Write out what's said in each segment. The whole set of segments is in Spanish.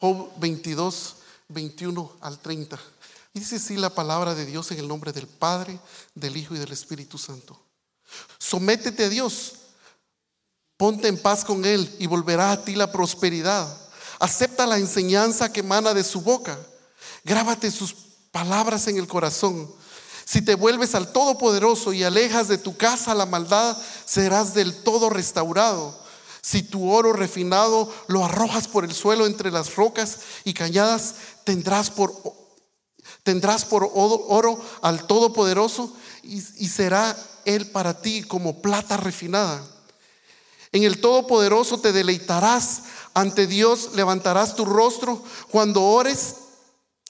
Job 22, 21 al 30. Dice así la palabra de Dios en el nombre del Padre, del Hijo y del Espíritu Santo. Sométete a Dios, ponte en paz con Él y volverá a ti la prosperidad. Acepta la enseñanza que emana de su boca. Grábate sus palabras en el corazón. Si te vuelves al Todopoderoso y alejas de tu casa la maldad, serás del todo restaurado. Si tu oro refinado lo arrojas por el suelo entre las rocas y cañadas, tendrás por, tendrás por oro al Todopoderoso y, y será Él para ti como plata refinada. En el Todopoderoso te deleitarás, ante Dios levantarás tu rostro. Cuando ores,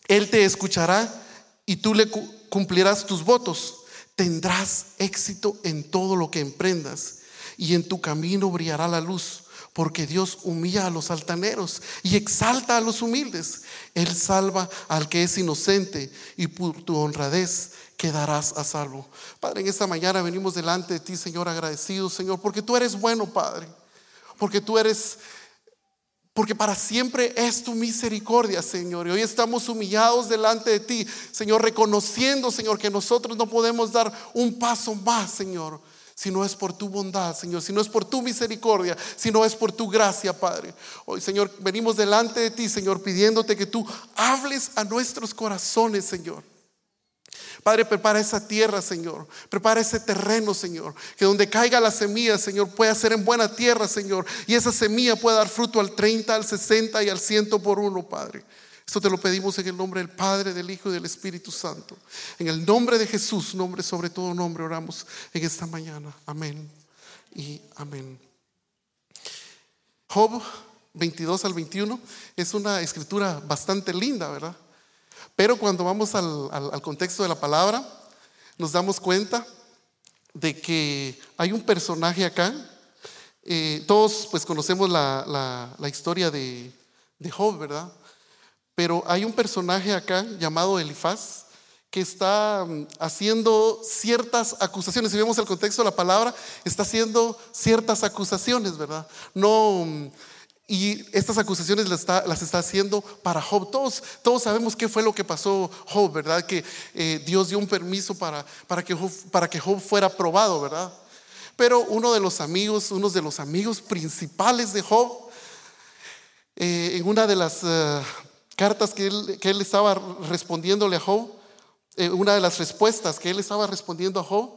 Él te escuchará y tú le cumplirás tus votos. Tendrás éxito en todo lo que emprendas y en tu camino brillará la luz, porque Dios humilla a los altaneros y exalta a los humildes. Él salva al que es inocente y por tu honradez quedarás a salvo. Padre, en esta mañana venimos delante de ti, Señor, agradecidos, Señor, porque tú eres bueno, Padre, porque tú eres porque para siempre es tu misericordia, Señor. Y hoy estamos humillados delante de ti, Señor, reconociendo, Señor, que nosotros no podemos dar un paso más, Señor, si no es por tu bondad, Señor, si no es por tu misericordia, si no es por tu gracia, Padre. Hoy, Señor, venimos delante de ti, Señor, pidiéndote que tú hables a nuestros corazones, Señor. Padre, prepara esa tierra, Señor. Prepara ese terreno, Señor. Que donde caiga la semilla, Señor, pueda ser en buena tierra, Señor. Y esa semilla pueda dar fruto al 30, al 60 y al 100 por uno, Padre. Esto te lo pedimos en el nombre del Padre, del Hijo y del Espíritu Santo. En el nombre de Jesús, nombre sobre todo nombre, oramos en esta mañana. Amén y amén. Job 22 al 21 es una escritura bastante linda, ¿verdad? Pero cuando vamos al, contexto de la palabra, nos damos cuenta de que hay un personaje acá. Eh, todos pues conocemos la, historia de, Job, ¿verdad? Pero hay un personaje acá llamado Elifaz que está mm, haciendo ciertas acusaciones. Si vemos el contexto de la palabra, está haciendo ciertas acusaciones, ¿verdad? No mm, y estas acusaciones las está, haciendo para Job. Todos, todos sabemos qué fue lo que pasó Job, ¿verdad? Que eh, Dios dio un permiso para, para, que Job, para que Job fuera probado, ¿verdad? Pero uno de los amigos, uno de los amigos principales de Job, eh, en una de las eh, cartas que él, que él, estaba respondiéndole a Job, una de las respuestas que él estaba respondiendo a Job,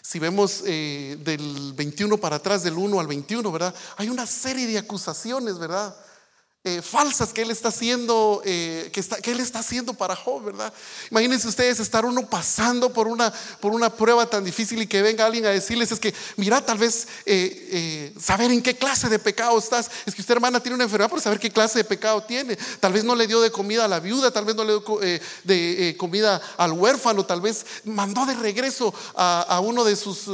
si vemos eh, del 21 para atrás, del 1 al 21, ¿verdad? Hay una serie de acusaciones, ¿verdad? Eh, falsas que él está haciendo, eh, que, él está haciendo para Job, ¿verdad? Imagínense ustedes estar uno pasando por una, por una prueba tan difícil y que venga alguien a decirles, es que, mira, tal vez eh, saber en qué clase de pecado estás. Es que usted, hermana, tiene una enfermedad por saber qué clase de pecado tiene. Tal vez no le dio de comida a la viuda, tal vez no le dio de comida al huérfano, tal vez mandó de regreso a, uno de sus,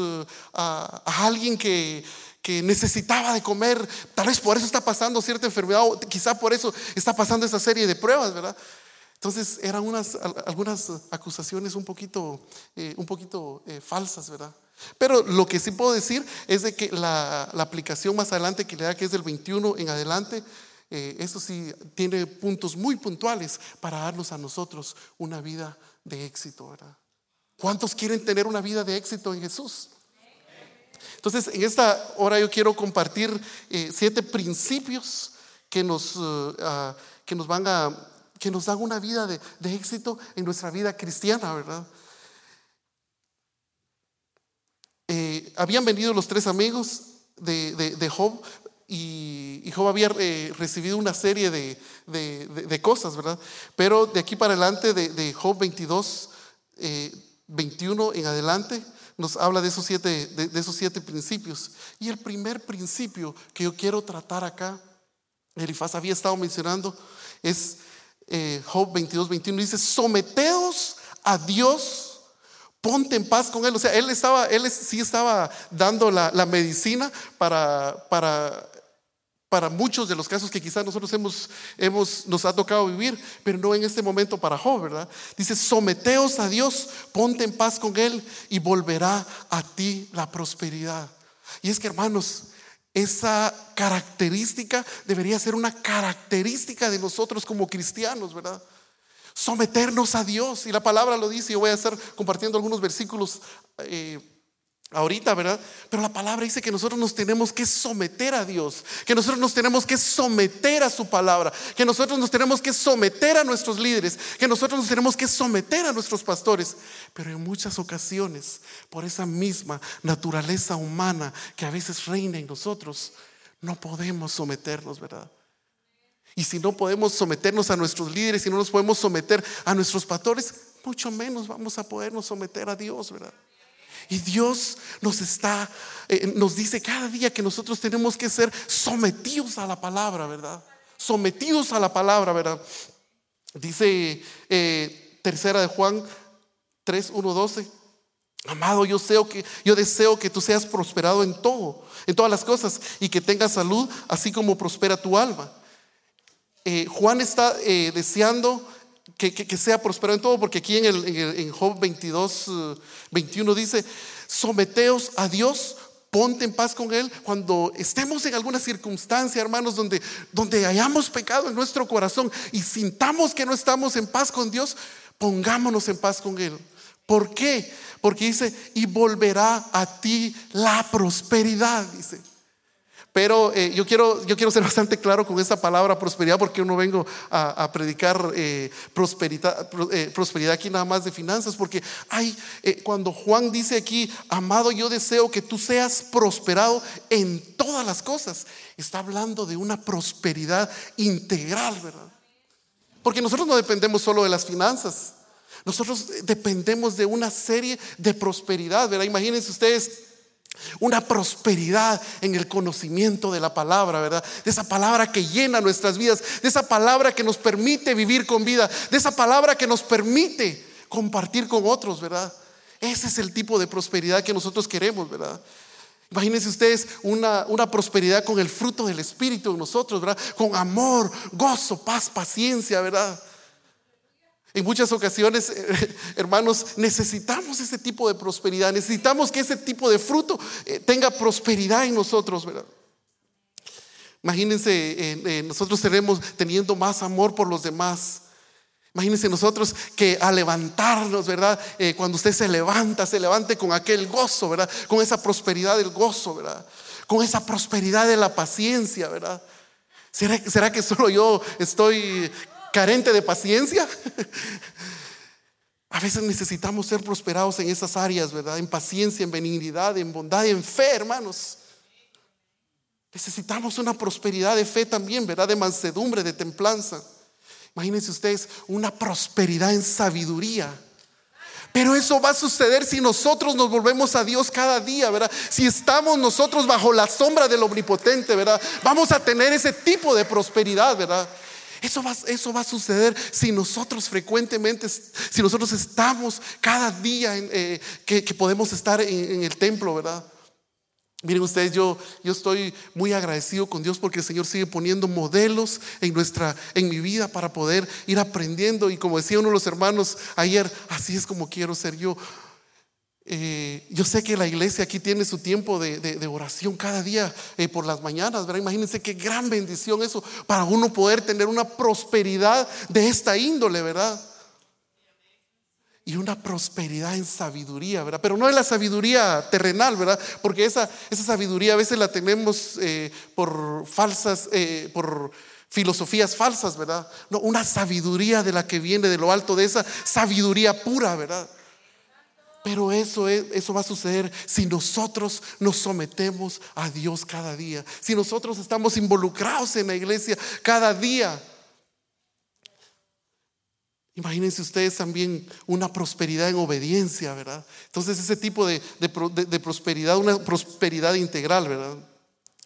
a alguien que que necesitaba de comer, tal vez por eso está pasando cierta enfermedad, o quizá por eso está pasando esa serie de pruebas, ¿verdad? Entonces eran unas, algunas acusaciones un poquito, eh, un poquito eh, falsas, ¿verdad? Pero lo que sí puedo decir es de que la, aplicación más adelante que le da, que es del 21 en adelante, eh, eso sí tiene puntos muy puntuales para darnos a nosotros una vida de éxito, ¿verdad? ¿Cuántos quieren tener una vida de éxito en Jesús? Entonces, en esta hora yo quiero compartir eh, siete principios que nos, eh, ah, que nos van a, que nos dan una vida de, éxito en nuestra vida cristiana, ¿verdad? Eh, habían venido los tres amigos de, Job y, Job había recibido una serie de, cosas, ¿verdad? Pero de aquí para adelante, de, Job 22, 21 en adelante, nos habla de esos, siete, de, esos siete principios. Y el primer principio que yo quiero tratar acá, Elifaz había estado mencionando, es eh, Job 22, 21. Dice, someteos a Dios, ponte en paz con Él. O sea, él, estaba, él sí estaba dando la, la medicina para, para para muchos de los casos que quizás nosotros hemos, hemos, nos ha tocado vivir, pero no en este momento para Job, ¿verdad? Dice, someteos a Dios, ponte en paz con Él y volverá a ti la prosperidad. Y es que hermanos, esa característica debería ser una característica de nosotros como cristianos, ¿verdad? Someternos a Dios. Y la palabra lo dice, yo voy a estar compartiendo algunos versículos. Eh, ahorita, ¿verdad? Pero la palabra dice que nosotros nos tenemos que someter a Dios, que nosotros nos tenemos que someter a su palabra, que nosotros nos tenemos que someter a nuestros líderes, que nosotros nos tenemos que someter a nuestros pastores. Pero en muchas ocasiones, por esa misma naturaleza humana que a veces reina en nosotros, no podemos someternos, ¿verdad? Y si no podemos someternos a nuestros líderes, si no nos podemos someter a nuestros pastores, mucho menos vamos a podernos someter a Dios, ¿verdad? Y Dios nos está, eh, nos dice cada día que nosotros tenemos que ser sometidos a la palabra, ¿verdad? Sometidos a la palabra, ¿verdad? Dice eh, tercera de Juan 3, 1, 12. Amado, yo, sé que, yo deseo que tú seas prosperado en todo, en todas las cosas, y que tengas salud, así como prospera tu alma. Eh, Juan está deseando que, sea prosperado en todo, porque aquí en, el, en, Job 22, 21 eh, dice, someteos a Dios, ponte en paz con Él. Cuando estemos en alguna circunstancia, hermanos, donde, donde hayamos pecado en nuestro corazón y sintamos que no estamos en paz con Dios, pongámonos en paz con Él. ¿Por qué? Porque dice, y volverá a ti la prosperidad, dice. Pero eh, yo, quiero, yo quiero ser bastante claro con esa palabra prosperidad porque uno vengo a, predicar eh, prosperidad, eh, prosperidad aquí nada más de finanzas. Porque hay, cuando Juan dice aquí, amado, yo deseo que tú seas prosperado en todas las cosas, está hablando de una prosperidad integral, ¿verdad? Porque nosotros no dependemos solo de las finanzas. Nosotros dependemos de una serie de prosperidad, ¿verdad? Imagínense ustedes una prosperidad en el conocimiento de la palabra, ¿verdad? De esa palabra que llena nuestras vidas, de esa palabra que nos permite vivir con vida, de esa palabra que nos permite compartir con otros, ¿verdad? Ese es el tipo de prosperidad que nosotros queremos, ¿verdad? Imagínense ustedes una, una, prosperidad con el fruto del Espíritu en nosotros, ¿verdad? Con amor, gozo, paz, paciencia, ¿verdad? En muchas ocasiones, eh, hermanos, necesitamos ese tipo de prosperidad, necesitamos que ese tipo de fruto eh, tenga prosperidad en nosotros, ¿verdad? Imagínense, eh, nosotros tenemos teniendo más amor por los demás. Imagínense nosotros que al levantarnos, ¿verdad? cuando usted se levanta, se levante con aquel gozo, ¿verdad? Con esa prosperidad del gozo, ¿verdad? Con esa prosperidad de la paciencia, ¿verdad? ¿Será, ¿Será, que solo yo estoy carente de paciencia. A veces necesitamos ser prosperados en esas áreas, ¿verdad? En paciencia, en benignidad, en bondad, en fe, hermanos. Necesitamos una prosperidad de fe también, ¿verdad? De mansedumbre, de templanza. Imagínense ustedes una prosperidad en sabiduría. Pero eso va a suceder si nosotros nos volvemos a Dios cada día, ¿verdad? Si estamos nosotros bajo la sombra del omnipotente, ¿verdad? Vamos a tener ese tipo de prosperidad, ¿verdad? Eso va, eso va a suceder si nosotros frecuentemente, si nosotros estamos cada día eh, que, podemos estar en, el templo, ¿verdad? Miren ustedes, yo, yo estoy muy agradecido con Dios porque el Señor sigue poniendo modelos en, nuestra, en mi vida para poder ir aprendiendo. Y como decía uno de los hermanos ayer, así es como quiero ser yo. Eh, yo sé que la iglesia aquí tiene su tiempo de, oración cada día eh, por las mañanas, ¿verdad? Imagínense qué gran bendición eso para uno poder tener una prosperidad de esta índole, ¿verdad? Y una prosperidad en sabiduría, ¿verdad? Pero no es la sabiduría terrenal, ¿verdad? Porque esa, esa sabiduría a veces la tenemos eh, por falsas, por filosofías falsas, ¿verdad? No, una sabiduría de la que viene de lo alto, de esa sabiduría pura, ¿verdad? Pero eso, eso va a suceder si nosotros nos sometemos a Dios cada día, si nosotros estamos involucrados en la iglesia cada día. Imagínense ustedes también una prosperidad en obediencia, ¿verdad? Entonces ese tipo de, prosperidad, una prosperidad integral, ¿verdad?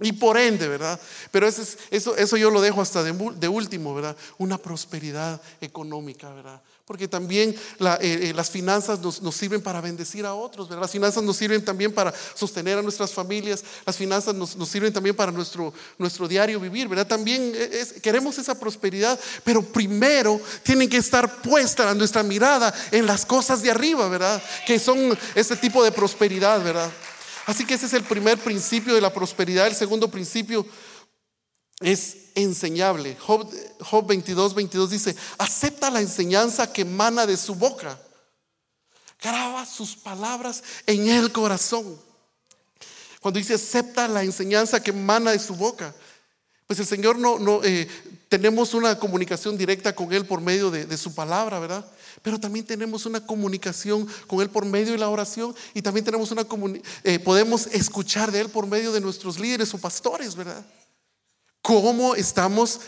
Y por ende, ¿verdad? Pero eso, eso, eso yo lo dejo hasta de último, ¿verdad? Una prosperidad económica, ¿verdad? Porque también eh, eh, las finanzas nos, sirven para bendecir a otros, ¿verdad? Las finanzas nos sirven también para sostener a nuestras familias, las finanzas nos, sirven también para nuestro, nuestro diario vivir, ¿verdad? También eh, queremos esa prosperidad, pero primero tienen que estar puesta nuestra mirada en las cosas de arriba, ¿verdad? Que son este tipo de prosperidad, ¿verdad? Así que ese es el primer principio de la prosperidad. El segundo principio es enseñable. Job, Job 22, 22 dice, acepta la enseñanza que emana de su boca. Graba sus palabras en el corazón. Cuando dice acepta la enseñanza que emana de su boca, pues el Señor no, no eh, tenemos una comunicación directa con Él por medio de, su palabra, ¿verdad? Pero también tenemos una comunicación con Él por medio de la oración y también tenemos una eh, podemos escuchar de Él por medio de nuestros líderes o pastores, ¿verdad? ¿Cómo estamos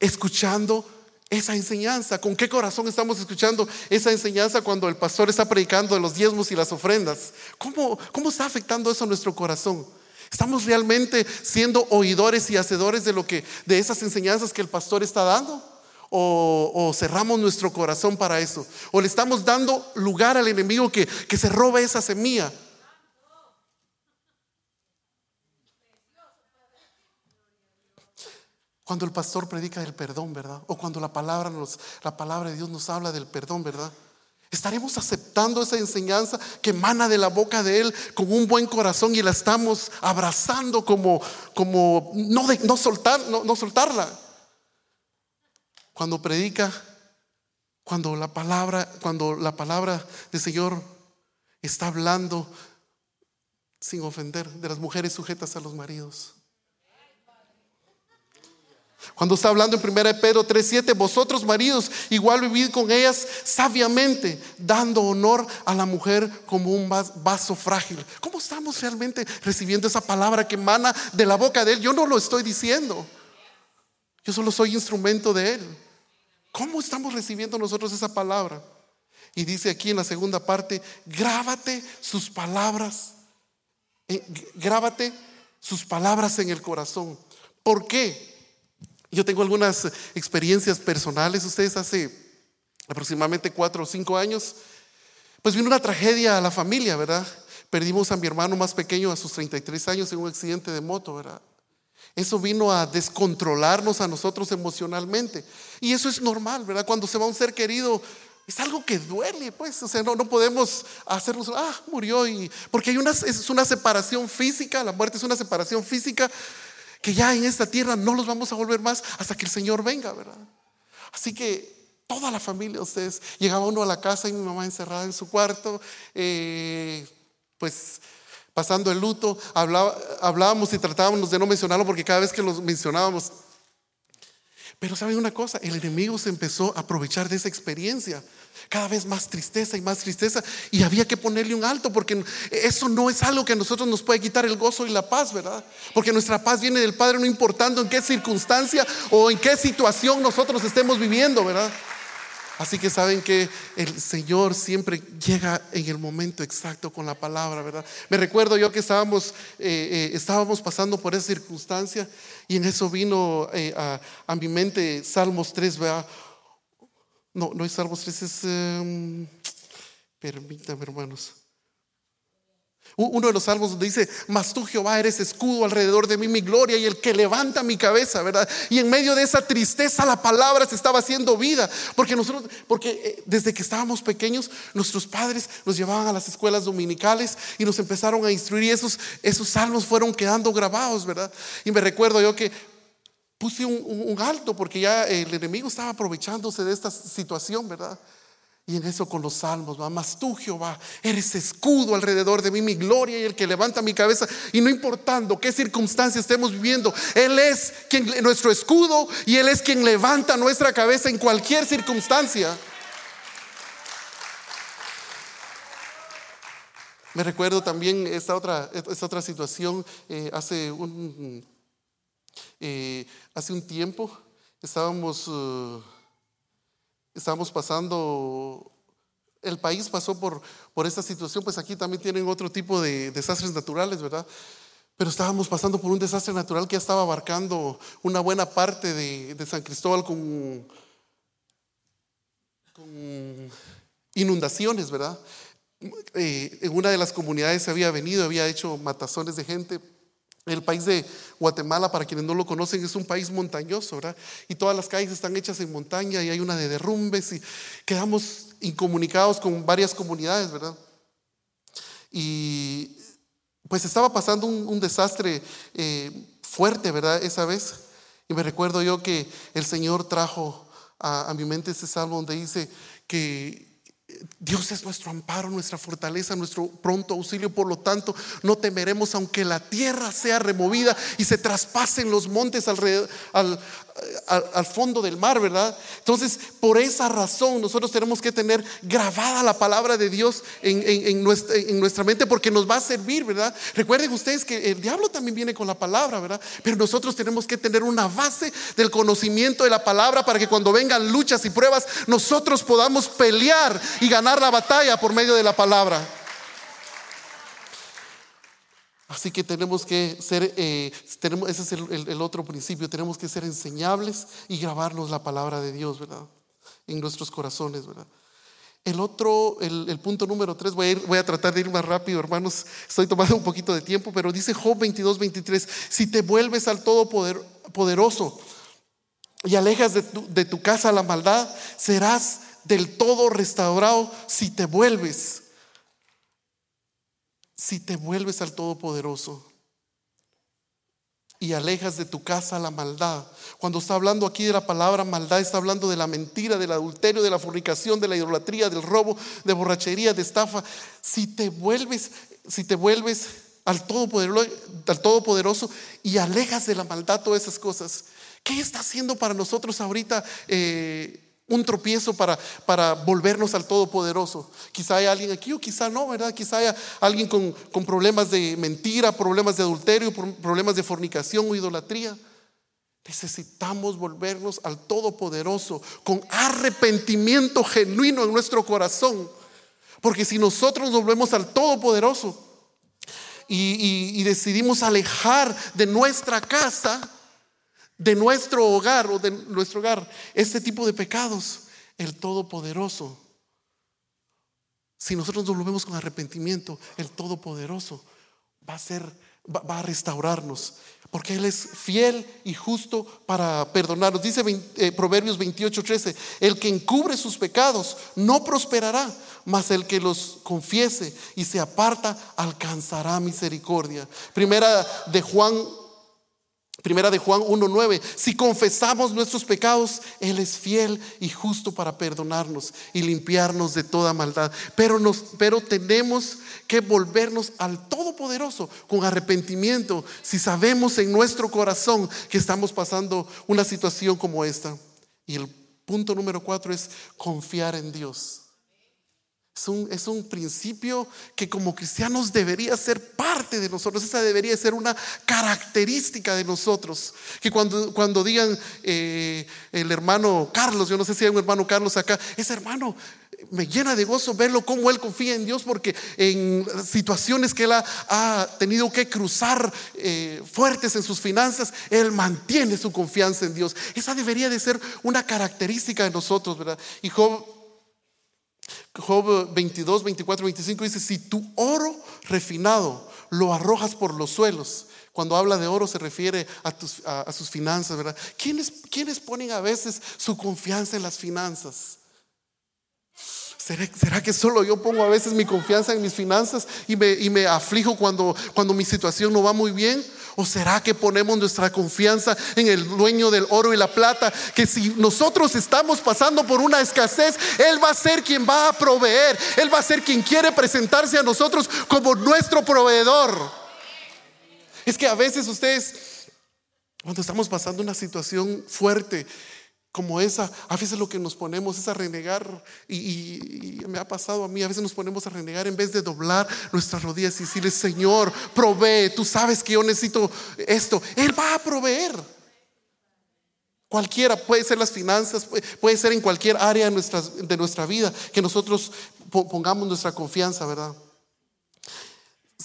escuchando esa enseñanza? ¿Con qué corazón estamos escuchando esa enseñanza cuando el pastor está predicando de los diezmos y las ofrendas? ¿Cómo, cómo está afectando eso a nuestro corazón? ¿Estamos realmente siendo oidores y hacedores de lo que de esas enseñanzas que el pastor está dando? O, cerramos nuestro corazón para eso? ¿O le estamos dando lugar al enemigo que, que se robe esa semilla? Cuando el pastor predica del perdón, ¿verdad? O cuando la palabra, nos, la palabra de Dios nos habla del perdón, ¿verdad? Estaremos aceptando esa enseñanza que emana de la boca de Él con un buen corazón y la estamos abrazando como, como no, no, soltar, no, no soltarla. Cuando predica, cuando la palabra, cuando la palabra del Señor está hablando sin ofender de las mujeres sujetas a los maridos. Cuando está hablando en 1 Pedro 3:7, vosotros maridos, igual vivid con ellas sabiamente, dando honor a la mujer como un vaso frágil. ¿Cómo estamos realmente recibiendo esa palabra que emana de la boca de Él? Yo no lo estoy diciendo. Yo solo soy instrumento de Él. ¿Cómo estamos recibiendo nosotros esa palabra? Y dice aquí en la segunda parte, grábate sus palabras, grábate sus palabras en el corazón. ¿Por qué? Yo tengo algunas experiencias personales. Ustedes hace aproximadamente cuatro o cinco años, pues vino una tragedia a la familia, ¿verdad? Perdimos a mi hermano más pequeño a sus 33 años en un accidente de moto, ¿verdad? Eso vino a descontrolarnos a nosotros emocionalmente. Y eso es normal, ¿verdad? Cuando se va un ser querido, es algo que duele, pues. O sea, no, no podemos hacernos, ah, murió. Y, porque hay una, es una separación física, la muerte es una separación física que ya en esta tierra no los vamos a volver más hasta que el Señor venga, ¿verdad? Así que toda la familia, ustedes, llegaba uno a la casa y mi mamá encerrada en su cuarto, eh, pues pasando el luto, hablábamos y tratábamos de no mencionarlo porque cada vez que lo mencionábamos, pero saben una cosa, el enemigo se empezó a aprovechar de esa experiencia cada vez más tristeza y más tristeza. Y había que ponerle un alto porque eso no es algo que a nosotros nos puede quitar el gozo y la paz, ¿verdad? Porque nuestra paz viene del Padre no importando en qué circunstancia o en qué situación nosotros estemos viviendo, ¿verdad? Así que saben que el Señor siempre llega en el momento exacto con la palabra, ¿verdad? Me recuerdo yo que estábamos, eh, eh, estábamos pasando por esa circunstancia y en eso vino eh, a, a, mi mente Salmos 3, ¿verdad? No, no es Salmos 3, es... Um, permítame, hermanos. Uno de los salmos dice, mas tú Jehová eres escudo alrededor de mí, mi gloria y el que levanta mi cabeza, ¿verdad? Y en medio de esa tristeza la palabra se estaba haciendo vida, porque nosotros, porque eh, desde que estábamos pequeños, nuestros padres nos llevaban a las escuelas dominicales y nos empezaron a instruir y esos, esos salmos fueron quedando grabados, ¿verdad? Y me recuerdo yo que puse un, alto porque ya el enemigo estaba aprovechándose de esta situación, ¿verdad? Y en eso con los salmos, va, más tú Jehová, eres escudo alrededor de mí, mi gloria y el que levanta mi cabeza. Y no importando qué circunstancia estemos viviendo, Él es nuestro escudo y Él es quien levanta nuestra cabeza en cualquier circunstancia. Me recuerdo también esta otra, situación eh, hace un eh, hace un tiempo estábamos, uh, estábamos pasando, el país pasó por, por esta situación, pues aquí también tienen otro tipo de desastres naturales, ¿verdad? Pero estábamos pasando por un desastre natural que ya estaba abarcando una buena parte de, San Cristóbal con, con inundaciones, ¿verdad? Eh, en una de las comunidades se había venido, había hecho matazones de gente el país de Guatemala, para quienes no lo conocen, es un país montañoso, ¿verdad? Y todas las calles están hechas en montaña y hay una de derrumbes y quedamos incomunicados con varias comunidades, ¿verdad? Y pues estaba pasando un, desastre eh, fuerte, ¿verdad? Esa vez. Y me recuerdo yo que el Señor trajo a, a mi mente ese salmo donde dice que Dios es nuestro amparo, nuestra fortaleza, nuestro pronto auxilio. Por lo tanto, no temeremos aunque la tierra sea removida y se traspasen los montes alrededor, al, al, fondo del mar, ¿verdad? Entonces, por esa razón, nosotros tenemos que tener grabada la palabra de Dios en, nuestra, en, nuestra, mente porque nos va a servir, ¿verdad? Recuerden ustedes que el diablo también viene con la palabra, ¿verdad? Pero nosotros tenemos que tener una base del conocimiento de la palabra para que cuando vengan luchas y pruebas, nosotros podamos pelear y ganar la batalla por medio de la palabra. Así que tenemos que ser, eh, tenemos, ese es el, otro principio, tenemos que ser enseñables y grabarnos la palabra de Dios, ¿verdad? En nuestros corazones, ¿verdad? El otro, el, punto número tres, voy a, voy a tratar de ir más rápido, hermanos, estoy tomando un poquito de tiempo, pero dice Job 22, 23, si te vuelves al Todopoderoso y alejas de tu casa la maldad, serás del todo restaurado si te vuelves si te vuelves al Todopoderoso y alejas de tu casa la maldad. Cuando está hablando aquí de la palabra maldad, está hablando de la mentira, del adulterio, de la fornicación, de la idolatría, del robo, de borrachería, de estafa. Si te vuelves, si te vuelves al Todopoderoso, y alejas de la maldad todas esas cosas, ¿qué está haciendo para nosotros ahorita? Eh, un tropiezo para, para volvernos al Todopoderoso. Quizá haya alguien aquí o quizá no, ¿verdad? Quizá haya alguien con, con problemas de mentira, problemas de adulterio, problemas de fornicación o idolatría. Necesitamos volvernos al Todopoderoso con arrepentimiento genuino en nuestro corazón. Porque si nosotros nos volvemos al Todopoderoso y decidimos alejar de nuestra casa, de nuestro hogar o de nuestro hogar este tipo de pecados, el Todopoderoso. Si nosotros nos volvemos con arrepentimiento, el Todopoderoso va a ser, va, a restaurarnos, porque Él es fiel y justo para perdonarnos. Dice eh, Proverbios 28, 13, el que encubre sus pecados no prosperará, mas el que los confiese y se aparta alcanzará misericordia. Primera de Juan Primera de Juan 1.9, si confesamos nuestros pecados, Él es fiel y justo para perdonarnos y limpiarnos de toda maldad. Pero, nos, pero tenemos que volvernos al Todopoderoso con arrepentimiento si sabemos en nuestro corazón que estamos pasando una situación como esta. Y el punto número cuatro es confiar en Dios. Es un, principio que como cristianos debería ser parte de nosotros. Esa debería ser una característica de nosotros. Que cuando, cuando digan eh, el hermano Carlos, yo no sé si hay un hermano Carlos acá, ese hermano me llena de gozo verlo cómo él confía en Dios porque en situaciones que él ha, tenido que cruzar eh, fuertes en sus finanzas, él mantiene su confianza en Dios. Esa debería de ser una característica de nosotros, ¿verdad? Y Job Job 22, 24, 25 dice, si tu oro refinado lo arrojas por los suelos, cuando habla de oro se refiere a, sus finanzas, ¿verdad? ¿Quiénes, ¿Quiénes, ponen a veces su confianza en las finanzas? ¿Será, ¿Será, que solo yo pongo a veces mi confianza en mis finanzas y me, y me aflijo cuando, cuando mi situación no va muy bien? ¿O será que ponemos nuestra confianza en el dueño del oro y la plata? Que si nosotros estamos pasando por una escasez, Él va a ser quien va a proveer. Él va a ser quien quiere presentarse a nosotros como nuestro proveedor. Es que a veces ustedes, cuando estamos pasando una situación fuerte, como esa, a veces lo que nos ponemos es a renegar, y, me ha pasado a mí, a veces nos ponemos a renegar en vez de doblar nuestras rodillas y decirle, Señor, provee, tú sabes que yo necesito esto, Él va a proveer. Cualquiera, puede ser las finanzas, puede ser en cualquier área de, de nuestra vida que nosotros pongamos nuestra confianza, ¿verdad?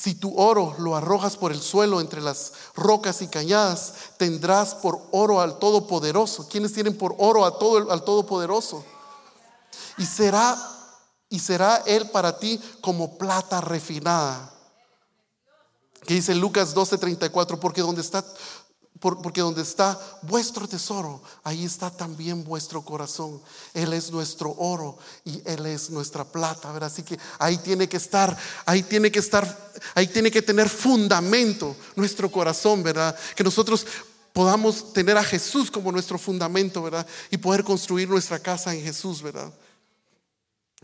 Si tu oro lo arrojas por el suelo entre las rocas y cañadas, tendrás por oro al Todopoderoso. ¿Quiénes tienen por oro todo, al Todopoderoso? Y será, y será Él para ti como plata refinada. Que dice Lucas 12:34, porque donde está porque donde está vuestro tesoro, ahí está también vuestro corazón. Él es nuestro oro y Él es nuestra plata, ¿verdad? Así que ahí tiene que estar, ahí tiene que estar, ahí tiene que tener fundamento nuestro corazón, ¿verdad? Que nosotros podamos tener a Jesús como nuestro fundamento, ¿verdad? Y poder construir nuestra casa en Jesús, ¿verdad?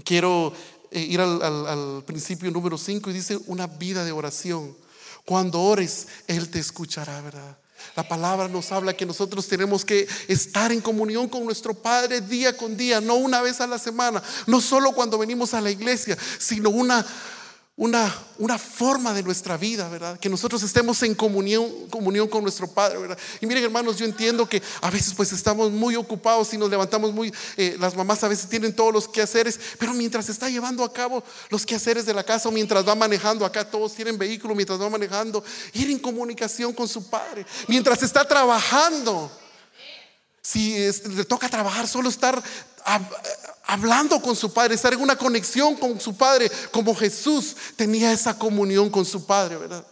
Quiero eh, ir al, al principio número 5 y dice una vida de oración. Cuando ores, Él te escuchará, ¿verdad? La palabra nos habla que nosotros tenemos que estar en comunión con nuestro Padre día con día, no una vez a la semana, no solo cuando venimos a la iglesia, sino una una, una, forma de nuestra vida, ¿verdad? Que nosotros estemos en comunión, comunión con nuestro Padre, ¿verdad? Y miren, hermanos, yo entiendo que a veces pues estamos muy ocupados y nos levantamos muy, eh, las mamás a veces tienen todos los quehaceres, pero mientras está llevando a cabo los quehaceres de la casa o mientras va manejando, acá todos tienen vehículo, mientras va manejando, ir en comunicación con su Padre, mientras está trabajando. Si le toca trabajar, solo estar hablando con su Padre, estar en una conexión con su Padre, como Jesús tenía esa comunión con su Padre, ¿verdad?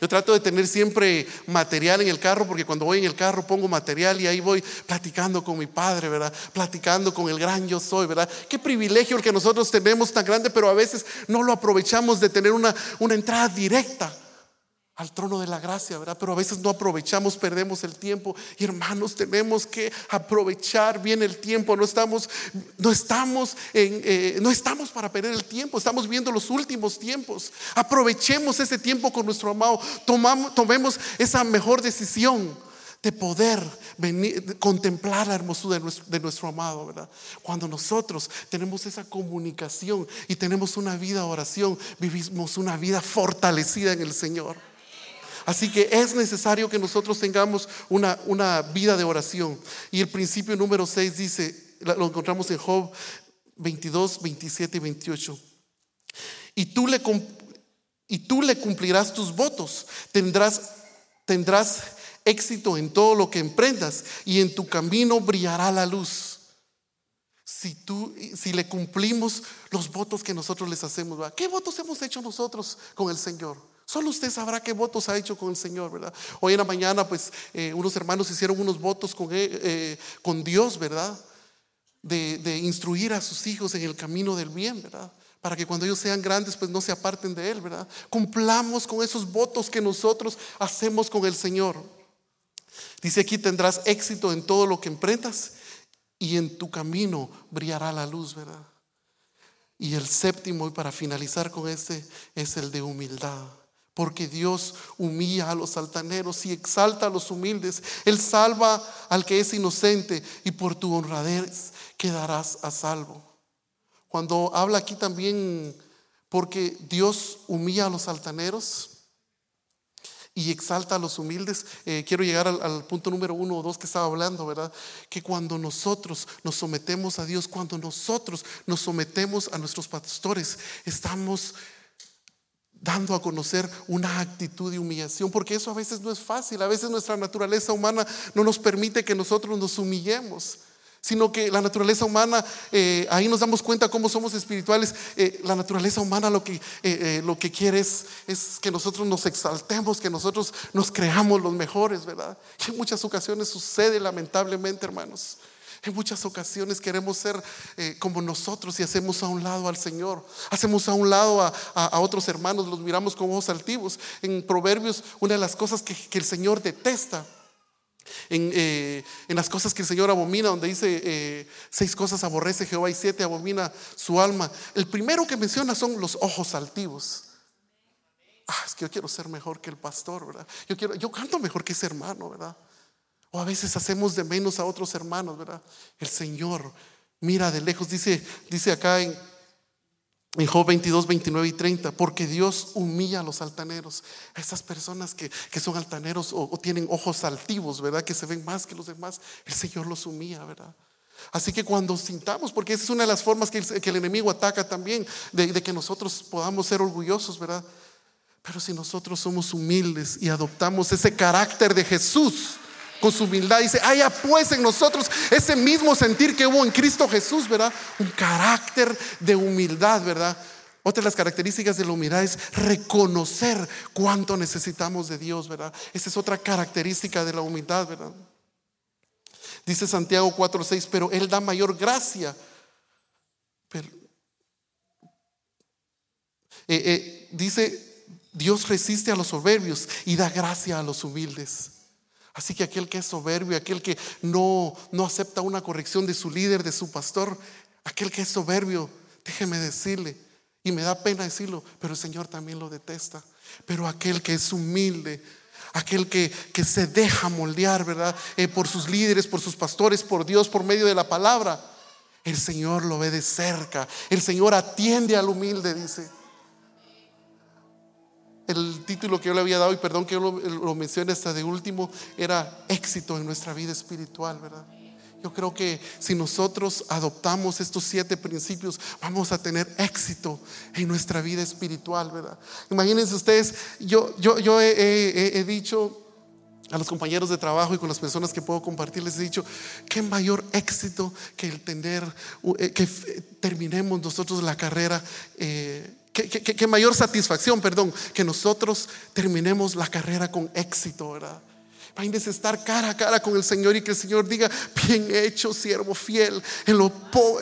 Yo trato de tener siempre material en el carro porque cuando voy en el carro pongo material y ahí voy platicando con mi padre, ¿verdad? Platicando con el gran yo soy, ¿verdad? Qué privilegio el que nosotros tenemos tan grande, pero a veces no lo aprovechamos de tener una, una entrada directa al trono de la gracia, ¿verdad? Pero a veces no aprovechamos, perdemos el tiempo. Y hermanos, tenemos que aprovechar bien el tiempo. No estamos, no estamos, eh, no estamos para perder el tiempo. Estamos viendo los últimos tiempos. Aprovechemos ese tiempo con nuestro amado. Tomamos, tomemos esa mejor decisión de poder venir, contemplar la hermosura de nuestro, de nuestro, amado, ¿verdad? Cuando nosotros tenemos esa comunicación y tenemos una vida de oración, vivimos una vida fortalecida en el Señor. Así que es necesario que nosotros tengamos una, una vida de oración. Y el principio número 6 dice, lo encontramos en Job 22, 27 y 28. Y tú le, y tú le cumplirás tus votos, tendrás, tendrás éxito en todo lo que emprendas y en tu camino brillará la luz. Si, tú, si le cumplimos los votos que nosotros les hacemos, ¿qué votos hemos hecho nosotros con el Señor? Solo usted sabrá qué votos ha hecho con el Señor, ¿verdad? Hoy en la mañana, pues, eh, unos hermanos hicieron unos votos con, eh, con Dios, ¿verdad? De, de, instruir a sus hijos en el camino del bien, ¿verdad? Para que cuando ellos sean grandes, pues no se aparten de Él, ¿verdad? Cumplamos con esos votos que nosotros hacemos con el Señor. Dice aquí, tendrás éxito en todo lo que emprendas y en tu camino brillará la luz, ¿verdad? Y el séptimo, y para finalizar con este, es el de humildad. Porque Dios humilla a los altaneros y exalta a los humildes. Él salva al que es inocente y por tu honradez quedarás a salvo. Cuando habla aquí también, porque Dios humilla a los altaneros y exalta a los humildes, eh, quiero llegar al, al, punto número uno o dos que estaba hablando, ¿verdad? Que cuando nosotros nos sometemos a Dios, cuando nosotros nos sometemos a nuestros pastores, estamos dando a conocer una actitud de humillación, porque eso a veces no es fácil, a veces nuestra naturaleza humana no nos permite que nosotros nos humillemos, sino que la naturaleza humana, eh, ahí nos damos cuenta cómo somos espirituales, eh, la naturaleza humana lo que, eh, lo que quiere es, es, que nosotros nos exaltemos, que nosotros nos creamos los mejores, ¿verdad? Y en muchas ocasiones sucede lamentablemente, hermanos. En muchas ocasiones queremos ser eh, como nosotros y hacemos a un lado al Señor. Hacemos a un lado a, otros hermanos, los miramos con ojos altivos. En Proverbios, una de las cosas que, el Señor detesta, eh, en, las cosas que el Señor abomina, donde dice eh, seis cosas aborrece Jehová y siete abomina su alma. El primero que menciona son los ojos altivos. Ah, es que yo quiero ser mejor que el pastor, ¿verdad? Yo, quiero, yo canto mejor que ese hermano, ¿verdad? O a veces hacemos de menos a otros hermanos, ¿verdad? El Señor mira de lejos, dice, dice acá en, en Job 22, 29 y 30, porque Dios humilla a los altaneros, a esas personas que, son altaneros o, tienen ojos altivos, ¿verdad? Que se ven más que los demás, el Señor los humilla, ¿verdad? Así que cuando sintamos, porque esa es una de las formas que el, enemigo ataca también, de, de que nosotros podamos ser orgullosos, ¿verdad? Pero si nosotros somos humildes y adoptamos ese carácter de Jesús, con su humildad. Dice, haya pues en nosotros ese mismo sentir que hubo en Cristo Jesús, ¿verdad? Un carácter de humildad, ¿verdad? Otra de las características de la humildad es reconocer cuánto necesitamos de Dios, ¿verdad? Esa es otra característica de la humildad, ¿verdad? Dice Santiago 4:6, pero Él da mayor gracia. Eh, eh, dice, Dios resiste a los soberbios y da gracia a los humildes. Así que aquel que es soberbio, aquel que no, no acepta una corrección de su líder, de su pastor, aquel que es soberbio, déjeme decirle, y me da pena decirlo, pero el Señor también lo detesta. Pero aquel que es humilde, aquel que, que se deja moldear, ¿verdad? Eh, por sus líderes, por sus pastores, por Dios, por medio de la palabra, el Señor lo ve de cerca. El Señor atiende al humilde, dice. El título que yo le había dado, y perdón que yo lo, lo mencione hasta de último, era éxito en nuestra vida espiritual, ¿verdad? Yo creo que si nosotros adoptamos estos siete principios, vamos a tener éxito en nuestra vida espiritual, ¿verdad? Imagínense ustedes, yo, yo, yo he, dicho a los compañeros de trabajo y con las personas que puedo compartir, les he dicho, qué mayor éxito que el tener, eh, que terminemos nosotros la carrera. Eh, qué mayor satisfacción, perdón, que nosotros terminemos la carrera con éxito, ¿verdad? Imagínese estar cara a cara con el Señor y que el Señor diga, bien hecho, siervo fiel, en lo,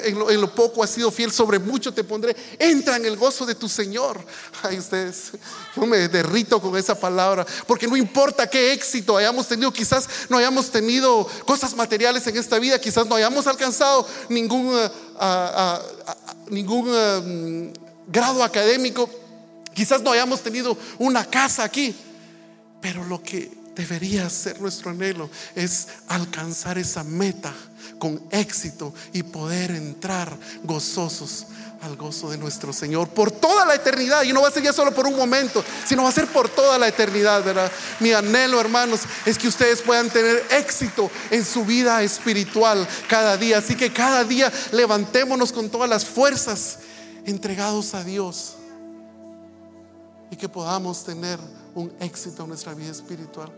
en lo, poco has sido fiel, sobre mucho te pondré, entra en el gozo de tu Señor. Ay, ustedes, yo me derrito con esa palabra, porque no importa qué éxito hayamos tenido, quizás no hayamos tenido cosas materiales en esta vida, quizás no hayamos alcanzado ningún, ah, ningún grado académico, quizás no hayamos tenido una casa aquí, pero lo que debería ser nuestro anhelo es alcanzar esa meta con éxito y poder entrar gozosos al gozo de nuestro Señor por toda la eternidad. Y no va a ser ya solo por un momento, sino va a ser por toda la eternidad, ¿verdad? Mi anhelo, hermanos, es que ustedes puedan tener éxito en su vida espiritual cada día. Así que cada día levantémonos con todas las fuerzas entregados a Dios y que podamos tener un éxito en nuestra vida espiritual.